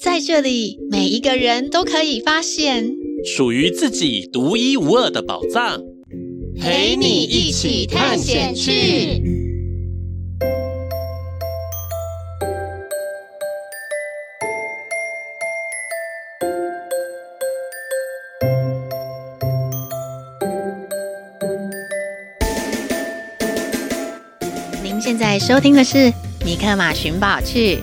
在这里，每一个人都可以发现属于自己独一无二的宝藏，陪你一起探险去。您现在收听的是《米克马寻宝趣》，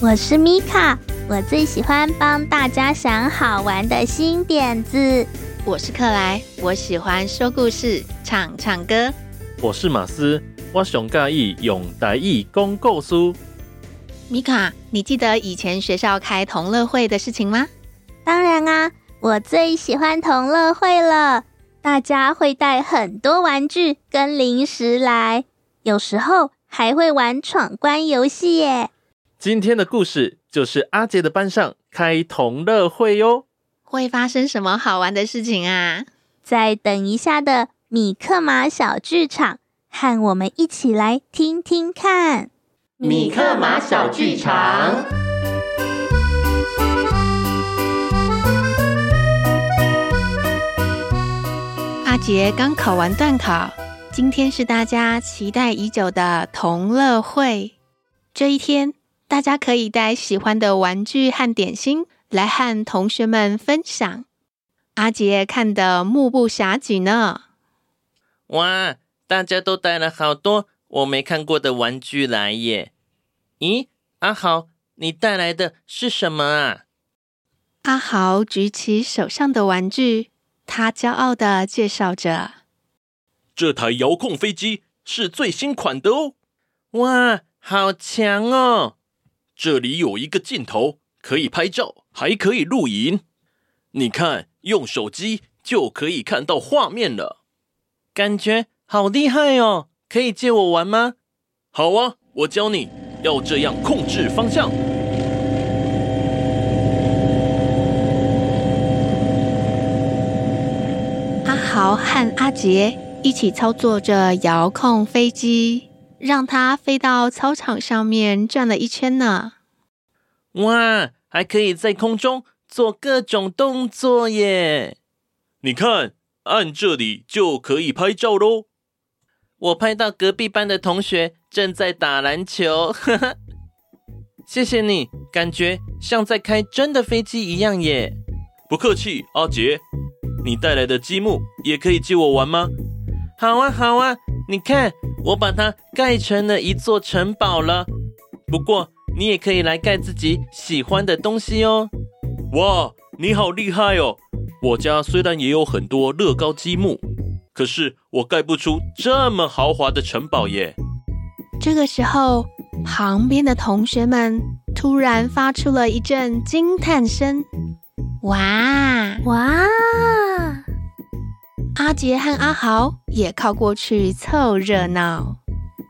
我是米卡。我最喜欢帮大家想好玩的新点子。我是克莱，我喜欢说故事、唱唱歌。我是马斯，我上介意用台语讲故事。米卡，你记得以前学校开同乐会的事情吗？当然啊，我最喜欢同乐会了。大家会带很多玩具跟零食来，有时候还会玩闯关游戏耶。今天的故事就是阿杰的班上开同乐会哟，会发生什么好玩的事情啊？在等一下的米克马小剧场，和我们一起来听听看。米克马小剧场，阿杰刚考完段考，今天是大家期待已久的同乐会，这一天。大家可以带喜欢的玩具和点心来和同学们分享。阿杰看得目不暇给呢。哇，大家都带了好多我没看过的玩具来耶！咦，阿豪，你带来的是什么啊？阿豪举起手上的玩具，他骄傲的介绍着：“这台遥控飞机是最新款的哦！哇，好强哦！”这里有一个镜头，可以拍照，还可以录影。你看，用手机就可以看到画面了，感觉好厉害哦！可以借我玩吗？好啊，我教你要这样控制方向。阿豪和阿杰一起操作着遥控飞机。让它飞到操场上面转了一圈呢！哇，还可以在空中做各种动作耶！你看，按这里就可以拍照喽。我拍到隔壁班的同学正在打篮球，呵呵。谢谢你，感觉像在开真的飞机一样耶！不客气，阿杰。你带来的积木也可以借我玩吗？好啊，好啊。你看，我把它盖成了一座城堡了。不过，你也可以来盖自己喜欢的东西哦。哇，你好厉害哦！我家虽然也有很多乐高积木，可是我盖不出这么豪华的城堡耶。这个时候，旁边的同学们突然发出了一阵惊叹声：“哇哇！”阿杰和阿豪也靠过去凑热闹。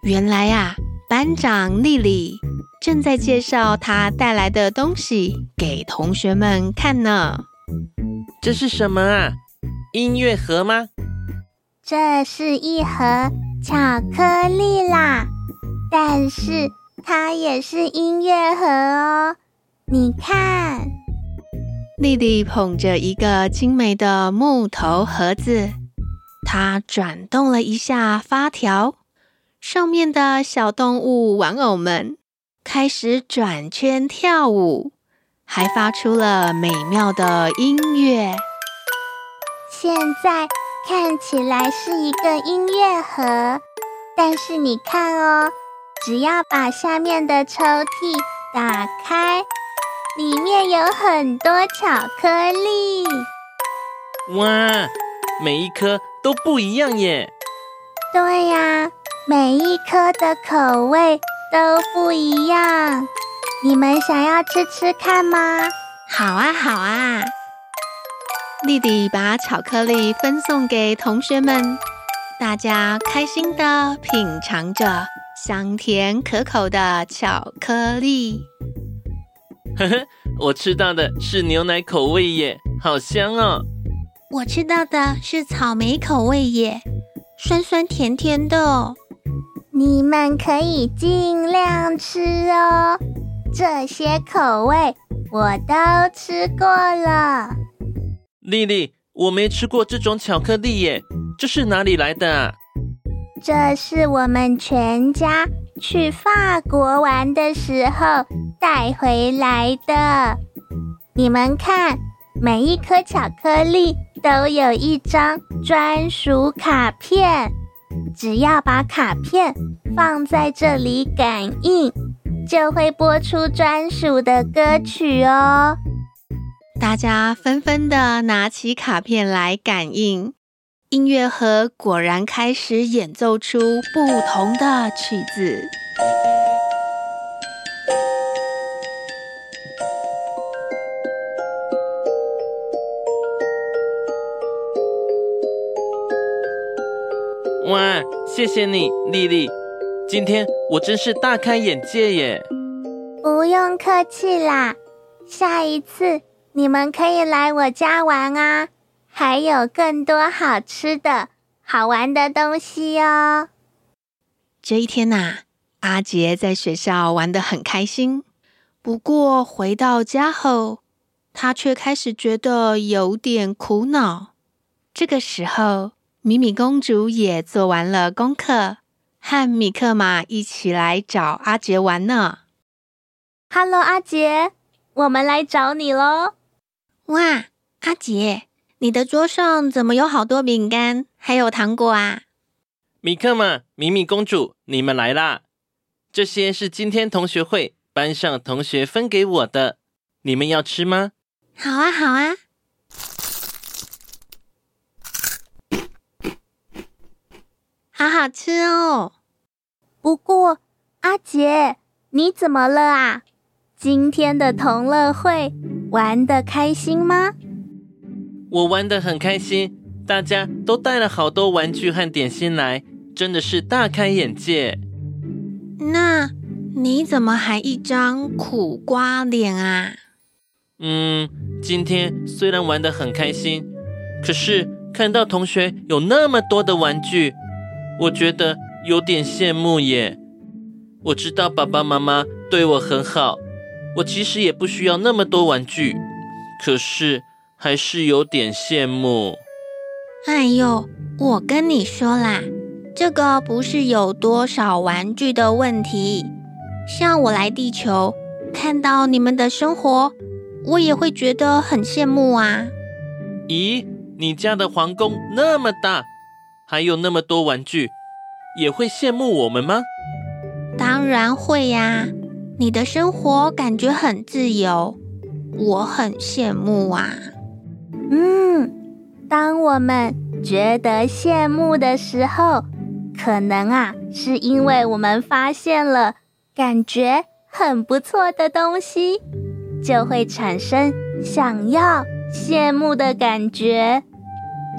原来呀、啊，班长丽丽正在介绍她带来的东西给同学们看呢。这是什么啊？音乐盒吗？这是一盒巧克力啦，但是它也是音乐盒哦。你看。丽丽捧着一个精美的木头盒子，她转动了一下发条，上面的小动物玩偶们开始转圈跳舞，还发出了美妙的音乐。现在看起来是一个音乐盒，但是你看哦，只要把下面的抽屉打开。里面有很多巧克力，哇，每一颗都不一样耶！对呀，每一颗的口味都不一样。你们想要吃吃看吗？好啊，好啊！丽丽把巧克力分送给同学们，大家开心的品尝着香甜可口的巧克力。呵呵，我吃到的是牛奶口味耶，好香哦！我吃到的是草莓口味耶，酸酸甜甜的。你们可以尽量吃哦，这些口味我都吃过了。丽丽，我没吃过这种巧克力耶，这是哪里来的啊？这是我们全家去法国玩的时候带回来的。你们看，每一颗巧克力都有一张专属卡片。只要把卡片放在这里感应，就会播出专属的歌曲哦。大家纷纷的拿起卡片来感应，音乐盒果然开始演奏出不同的曲子。哇，谢谢你，丽丽。今天我真是大开眼界耶！不用客气啦，下一次你们可以来我家玩啊，还有更多好吃的好玩的东西哦。这一天呐、啊，阿杰在学校玩得很开心，不过回到家后，他却开始觉得有点苦恼。这个时候，米米公主也做完了功课，和米克马一起来找阿杰玩呢。Hello，阿杰，我们来找你喽！哇，阿杰，你的桌上怎么有好多饼干，还有糖果啊？米克马、米米公主，你们来啦！这些是今天同学会班上同学分给我的，你们要吃吗？好啊，好啊。好好吃哦！不过，阿杰，你怎么了啊？今天的同乐会玩的开心吗？我玩得很开心，大家都带了好多玩具和点心来，真的是大开眼界。那你怎么还一张苦瓜脸啊？嗯，今天虽然玩得很开心，可是看到同学有那么多的玩具。我觉得有点羡慕耶。我知道爸爸妈妈对我很好，我其实也不需要那么多玩具，可是还是有点羡慕。哎呦，我跟你说啦，这个不是有多少玩具的问题。像我来地球，看到你们的生活，我也会觉得很羡慕啊。咦，你家的皇宫那么大？还有那么多玩具，也会羡慕我们吗？当然会呀！你的生活感觉很自由，我很羡慕啊。嗯，当我们觉得羡慕的时候，可能啊，是因为我们发现了感觉很不错的东西，就会产生想要羡慕的感觉。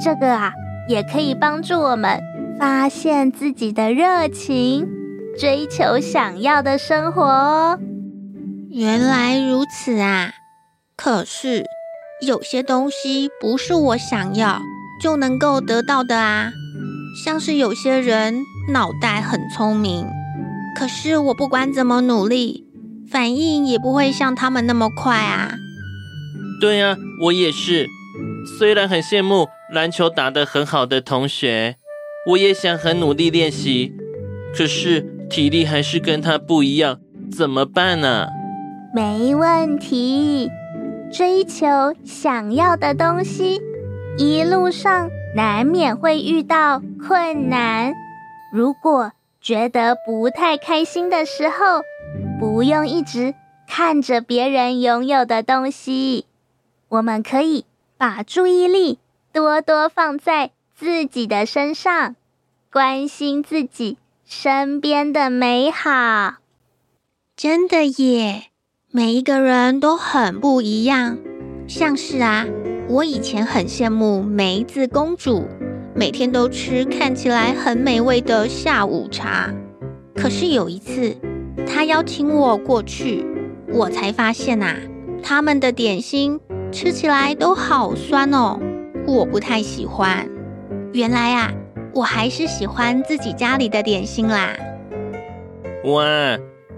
这个啊。也可以帮助我们发现自己的热情，追求想要的生活哦。原来如此啊！可是有些东西不是我想要就能够得到的啊，像是有些人脑袋很聪明，可是我不管怎么努力，反应也不会像他们那么快啊。对啊，我也是。虽然很羡慕篮球打得很好的同学，我也想很努力练习，可是体力还是跟他不一样，怎么办呢？没问题，追求想要的东西，一路上难免会遇到困难。如果觉得不太开心的时候，不用一直看着别人拥有的东西，我们可以。把注意力多多放在自己的身上，关心自己身边的美好。真的耶！每一个人都很不一样。像是啊，我以前很羡慕梅子公主，每天都吃看起来很美味的下午茶。可是有一次，她邀请我过去，我才发现啊，他们的点心吃起来都好酸哦，我不太喜欢。原来啊，我还是喜欢自己家里的点心啦。哇，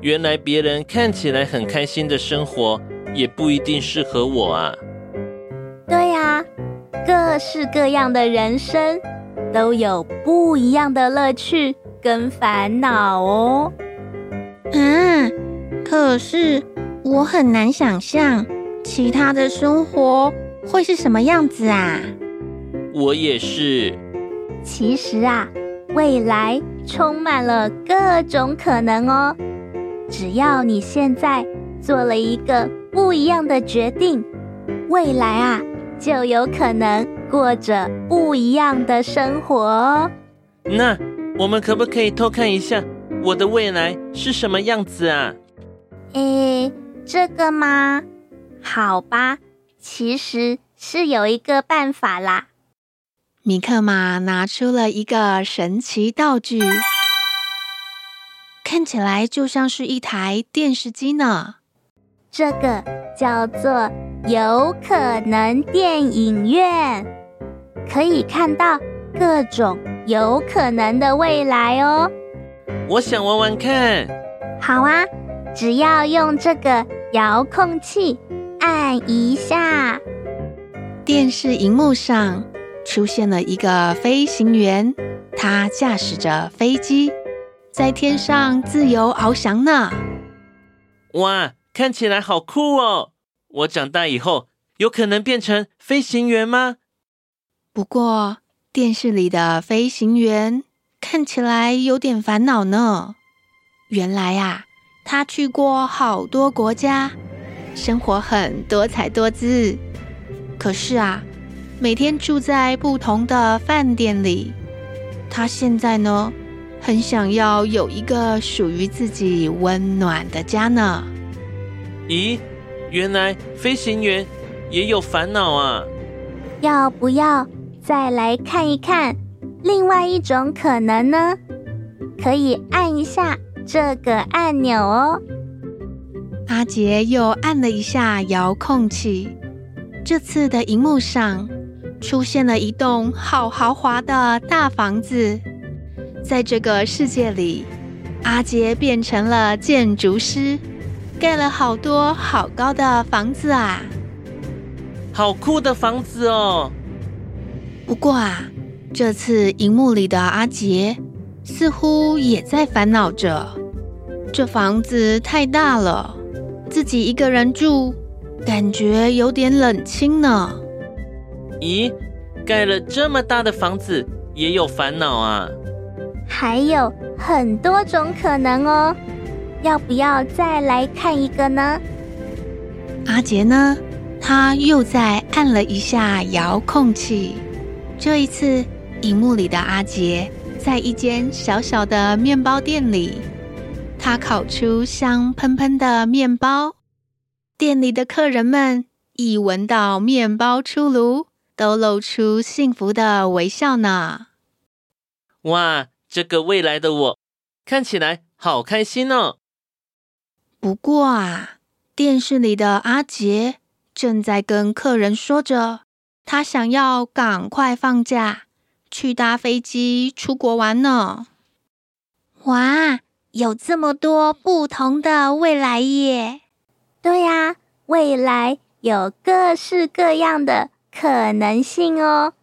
原来别人看起来很开心的生活，也不一定适合我啊。对呀，各式各样的人生，都有不一样的乐趣跟烦恼哦。嗯，可是我很难想象其他的生活会是什么样子啊。我也是。其实啊，未来充满了各种可能哦。只要你现在做了一个不一样的决定，未来啊，就有可能过着不一样的生活哦。那我们可不可以偷看一下我的未来是什么样子啊？诶，这个吗？好吧，其实是有一个办法啦。米克玛拿出了一个神奇道具，看起来就像是一台电视机呢。这个叫做有可能电影院，可以看到各种有可能的未来哦。我想玩玩看。好啊，只要用这个遥控器按一下，电视荧幕上。出现了一个飞行员，他驾驶着飞机在天上自由翱翔呢。哇，看起来好酷哦！我长大以后有可能变成飞行员吗？不过电视里的飞行员看起来有点烦恼呢。原来啊，他去过好多国家，生活很多彩多姿。可是啊。每天住在不同的饭店里，他现在呢，很想要有一个属于自己温暖的家呢。咦，原来飞行员也有烦恼啊！要不要再来看一看另外一种可能呢？可以按一下这个按钮哦。阿杰又按了一下遥控器，这次的荧幕上。出现了一栋好豪华的大房子，在这个世界里，阿杰变成了建筑师，盖了好多好高的房子啊！好酷的房子哦！不过啊，这次荧幕里的阿杰似乎也在烦恼着，这房子太大了，自己一个人住，感觉有点冷清呢。咦，盖了这么大的房子也有烦恼啊？还有很多种可能哦，要不要再来看一个呢？阿杰呢？他又再按了一下遥控器。这一次，荧幕里的阿杰在一间小小的面包店里，他烤出香喷喷的面包。店里的客人们一闻到面包出炉，都露出幸福的微笑呢！哇，这个未来的我看起来好开心哦。不过啊，电视里的阿杰正在跟客人说着，他想要赶快放假去搭飞机出国玩呢。哇，有这么多不同的未来耶！对呀，未来有各式各样的。可能性哦，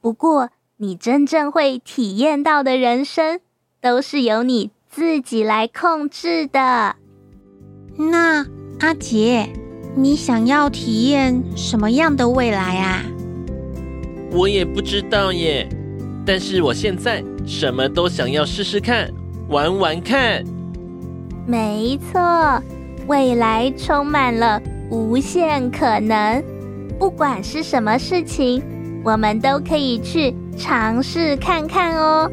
不过你真正会体验到的人生，都是由你自己来控制的。那阿杰，你想要体验什么样的未来啊？我也不知道耶，但是我现在什么都想要试试看，玩玩看。没错，未来充满了无限可能。不管是什么事情，我们都可以去尝试看看哦。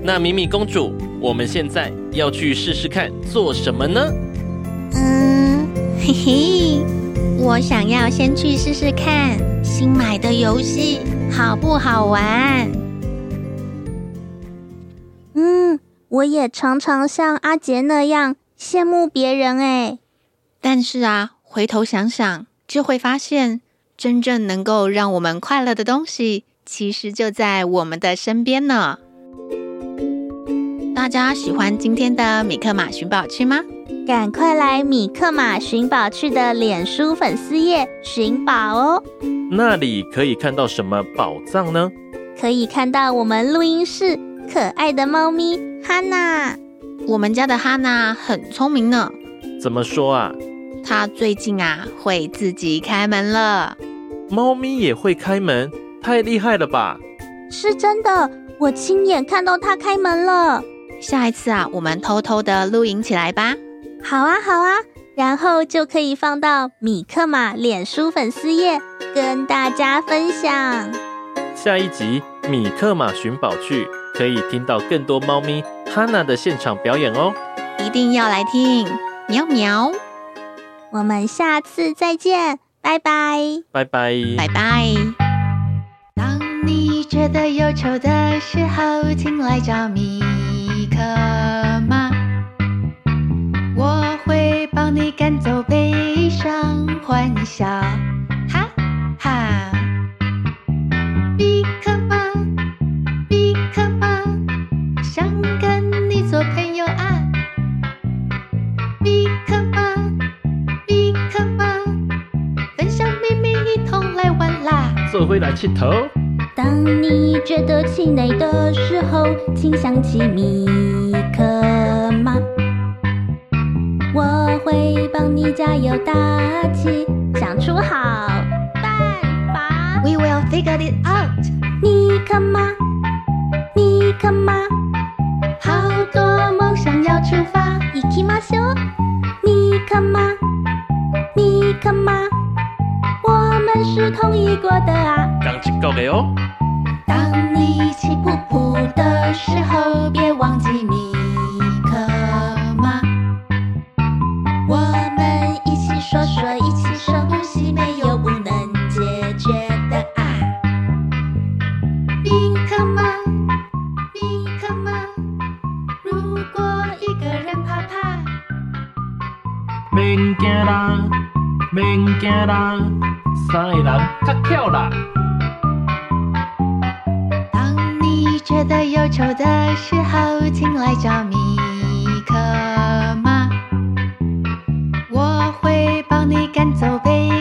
那米米公主，我们现在要去试试看做什么呢？嗯，嘿嘿，我想要先去试试看新买的游戏好不好玩。嗯，我也常常像阿杰那样羡慕别人哎。但是啊，回头想想，就会发现真正能够让我们快乐的东西，其实就在我们的身边呢。大家喜欢今天的米克马寻宝区吗？赶快来米克马寻宝区的脸书粉丝页寻宝哦！那里可以看到什么宝藏呢？可以看到我们录音室可爱的猫咪哈娜。我们家的哈娜很聪明呢。怎么说啊？它最近啊会自己开门了。猫咪也会开门，太厉害了吧？是真的，我亲眼看到它开门了。下一次啊，我们偷偷的录影起来吧。好啊，好啊，然后就可以放到米克马脸书粉丝页跟大家分享。下一集米克马寻宝趣，可以听到更多猫咪哈娜的现场表演哦！一定要来听，喵喵！我们下次再见，拜拜，拜拜，拜拜。觉得忧愁的时候，请来找米克马。帮你赶走悲伤，欢笑，哈哈！米克马，米克马，想跟你做朋友啊！米克马，米克马，分享秘密，一同来玩啦！做回来气头。当你觉得气馁的时候，请想起米克马。会帮你加油打气，想出好办法。We will figure it out。米克马，米克马，好多梦想要出发。行きましょう。米克马，米克马，我们是同一国的啊。刚起够了哦。 当你气噗噗的时候，别忘记米可吗？我们一起说说，一起深呼吸，没有不能解决的啊！米可吗？米可吗？如果一个人怕怕，免惊啦，免惊啦，三个人较巧啦。觉得忧愁的时候，请来找米可妈，我会帮你赶走悲。